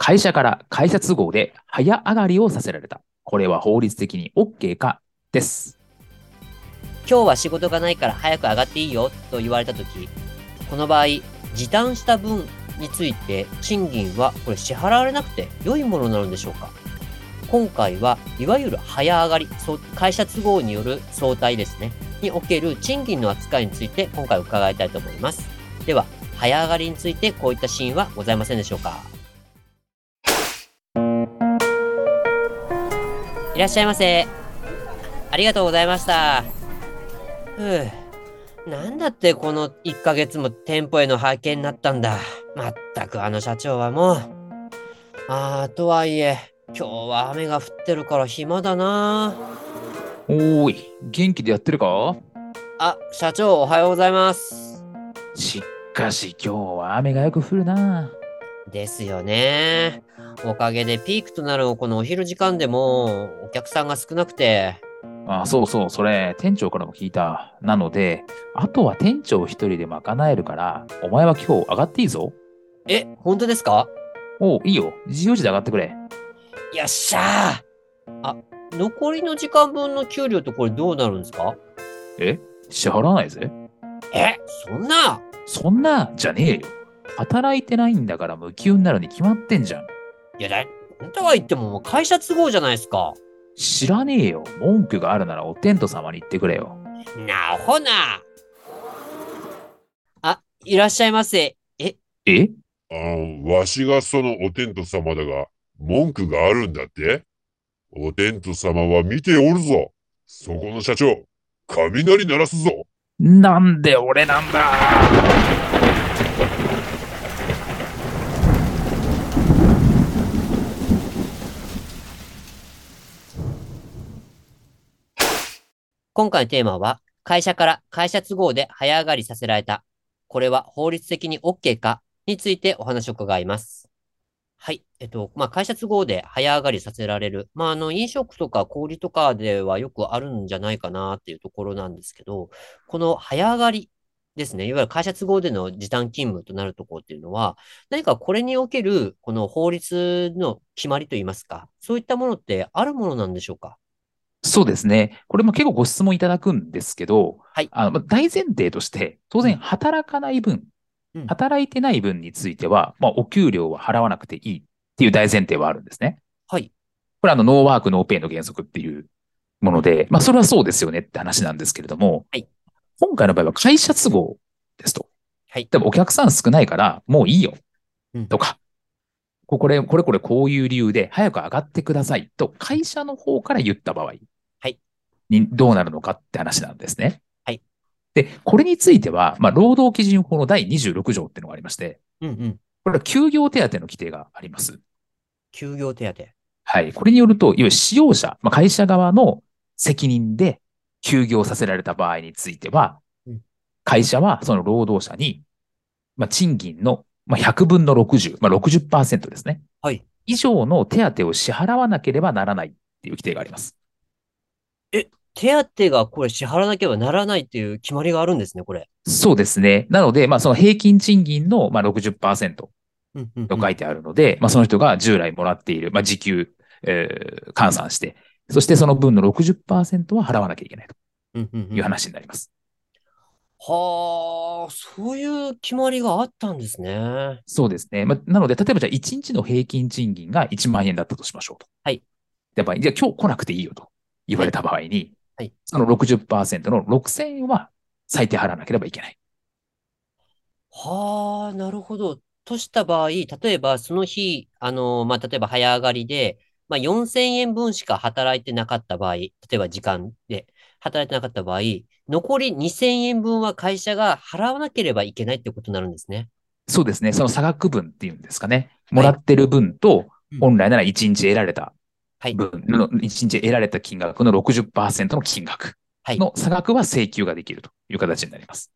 会社から会社都合で早上がりをさせられた。これは法律的に OK か？です。今日は仕事がないから早く上がっていいよと言われた時この場合時短した分について賃金はこれ支払われなくて良いものなのでしょうか？今回はいわゆる早上がり会社都合による相対ですね。における賃金の扱いについて今回伺いたいと思います。では早上がりについてこういったシーンはございませんでしょうか？いらっしゃいませありがとうございましたふうなんだってこの1ヶ月も店舗への派遣になったんだ。まったくあの社長はもう。ああ、とはいえ、今日は雨が降ってるから暇だな。おーい、元気でやってるか？あ、社長おはようございます。しかし今日は雨がよく降るな。ですよね。おかげでピークとなるこのお昼時間でもお客さんが少なくて。あそうそう、それ、店長からも聞いた。なので、あとは店長一人で賄えるから、お前は今日上がっていいぞ。え、本当ですか？おういいよ。自由時で上がってくれ。よっしゃーあ、残りの時間分の給料ってこれどうなるんですか？え支払わないぜ。え、そんな？そんな、じゃねえよ。働いてないんだから無給になるに決まってんじゃん。いやだ、本当は言ってももう会社都合じゃないですか。知らねえよ。文句があるならお天道様に言ってくれよ。なほな。あ、いらっしゃいませ。え、え？ああ、わしがそのお天道様だが、文句があるんだって？お天道様は見ておるぞ。そこの社長、雷鳴らすぞ。なんで俺なんだ今回のテーマは、会社から会社都合で早上がりさせられた。これは法律的に OK かについてお話を伺います。はい。えっと、まあ、会社都合で早上がりさせられる。まあ、あの、飲食とか小売とかではよくあるんじゃないかなっていうところなんですけど、この早上がりですね。いわゆる会社都合での時短勤務となるところっていうのは、何かこれにおける、この法律の決まりといいますか、そういったものってあるものなんでしょうか？そうですね。これも結構ご質問いただくんですけど、はいあのまあ大前提として、当然働かない分、うん働いてない分については、まあ、お給料は払わなくていいっていう大前提はあるんですね。はい。これあの、ノーワーク、ノーペイの原則っていうもので、まあ、それはそうですよねって話なんですけれども、はい今回の場合は会社都合ですと。はい。でもお客さん少ないから、もういいようん。とか、ここれ、これこれこういう理由で早く上がってくださいと会社の方から言った場合はいにどうなるのかって話なんですね。はい。で、これについては、まあ、労働基準法の第26条っていうのがありまして、うんうん。これは休業手当の規定があります。休業手当。はい。これによると、いわゆる使用者、まあ、会社側の責任で休業させられた場合についてはうん、会社はその労働者に、まあ、賃金の、まあ、100分の60、まあ、60%ですね。はい。以上の手当を支払わなければならないっていう規定があります。手当がこれ支払わなければならないっていう決まりがあるんですね、これ。そうですね。なので、まあ、その平均賃金の、まあ、60%うんうんうんと書いてあるので、まあ、その人が従来もらっている、まあ、時給、えー換算して、そしてその分の60%は払わなきゃいけないという話になります。はあ、そういう決まりがあったんですね。そうですね。まあ、なので、例えばじゃあ1日の平均賃金が1万円だったとしましょうと。はい。やっぱり、じゃあ今日来なくていいよと言われた場合に、はいその60%の6000円は最低払わなければいけない。はあ、なるほど。とした場合、例えばその日、あの、まあ、例えば早上がりで、まあ、4000円分しか働いてなかった場合、例えば時間で働いてなかった場合、残り2000円分は会社が払わなければいけないってことになるんですね。そうですね。その差額分っていうんですかね。もらってる分と、うん本来なら1日得られたはい。分の、1日得られた金額の60%の金額はい。の差額は請求ができるという形になります。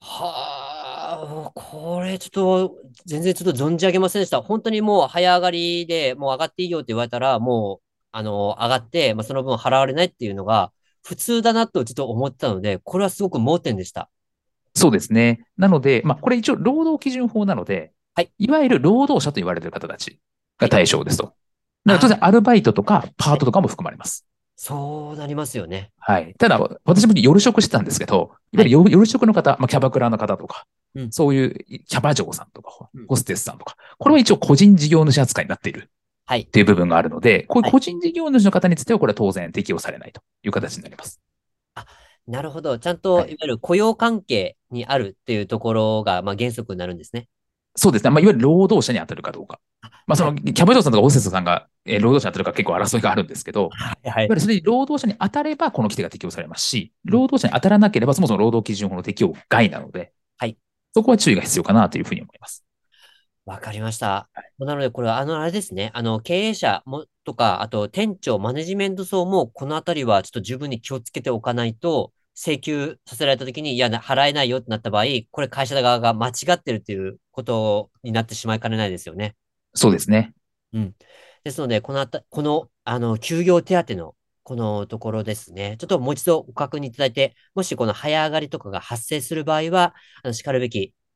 はあ、これちょっと、全然ちょっと存じ上げませんでした。本当にもう早上がりでもう上がっていいよって言われたら、もう、あの、上がって、まあ、その分払われないっていうのが普通だなとちょっと思ってたので、これはすごく盲点でした。そうですね。なので、まあ、これ一応労働基準法なので、はい。いわゆる労働者と言われている方たちが対象ですと。だから当然アルバイトとかパートとかも含まれます。そうなりますよね。はい。ただ、私も夜職してたんですけど、いわゆる夜夜職の方、まあ、キャバクラの方とか、うんそういうキャバ嬢さんとかうん、ホステスさんとか、これは一応個人事業主扱いになっているはいっ。ていう部分があるので、こういうはい個人事業主の方については、これは当然適用されないという形になります。なるほど。ちゃんと、いはいわゆる雇用関係にあるっていうところが、まあ、原則になるんですね。そうですね。まあ、いわゆる労働者に当たるかどうか。まあ、その、キャバ嬢さんとかホステスさんが、えー労働者に当たるか結構争いがあるんですけど、はいはいいわゆるそれに労働者に当たれば、この規定が適用されますし、労働者に当たらなければ、そもそも労働基準法の適用外なので、はい。そこは注意が必要かなというふうに思います。わかりました。なので、これは、あの、あれですね。あの、経営者も、とか、あと、店長、マネジメント層も、このあたりは、ちょっと十分に気をつけておかないと、請求させられたときに、いや、な払えないよってなった場合、これ会社側が間違ってるっていうことになってしまいかねないですよね。そうですね。ですので、このあた、この、あの、休業手当の、このところですね。ちょっともう一度ご確認いただいて、もしこの早上がりとかが発生する場合は、あの、叱るべき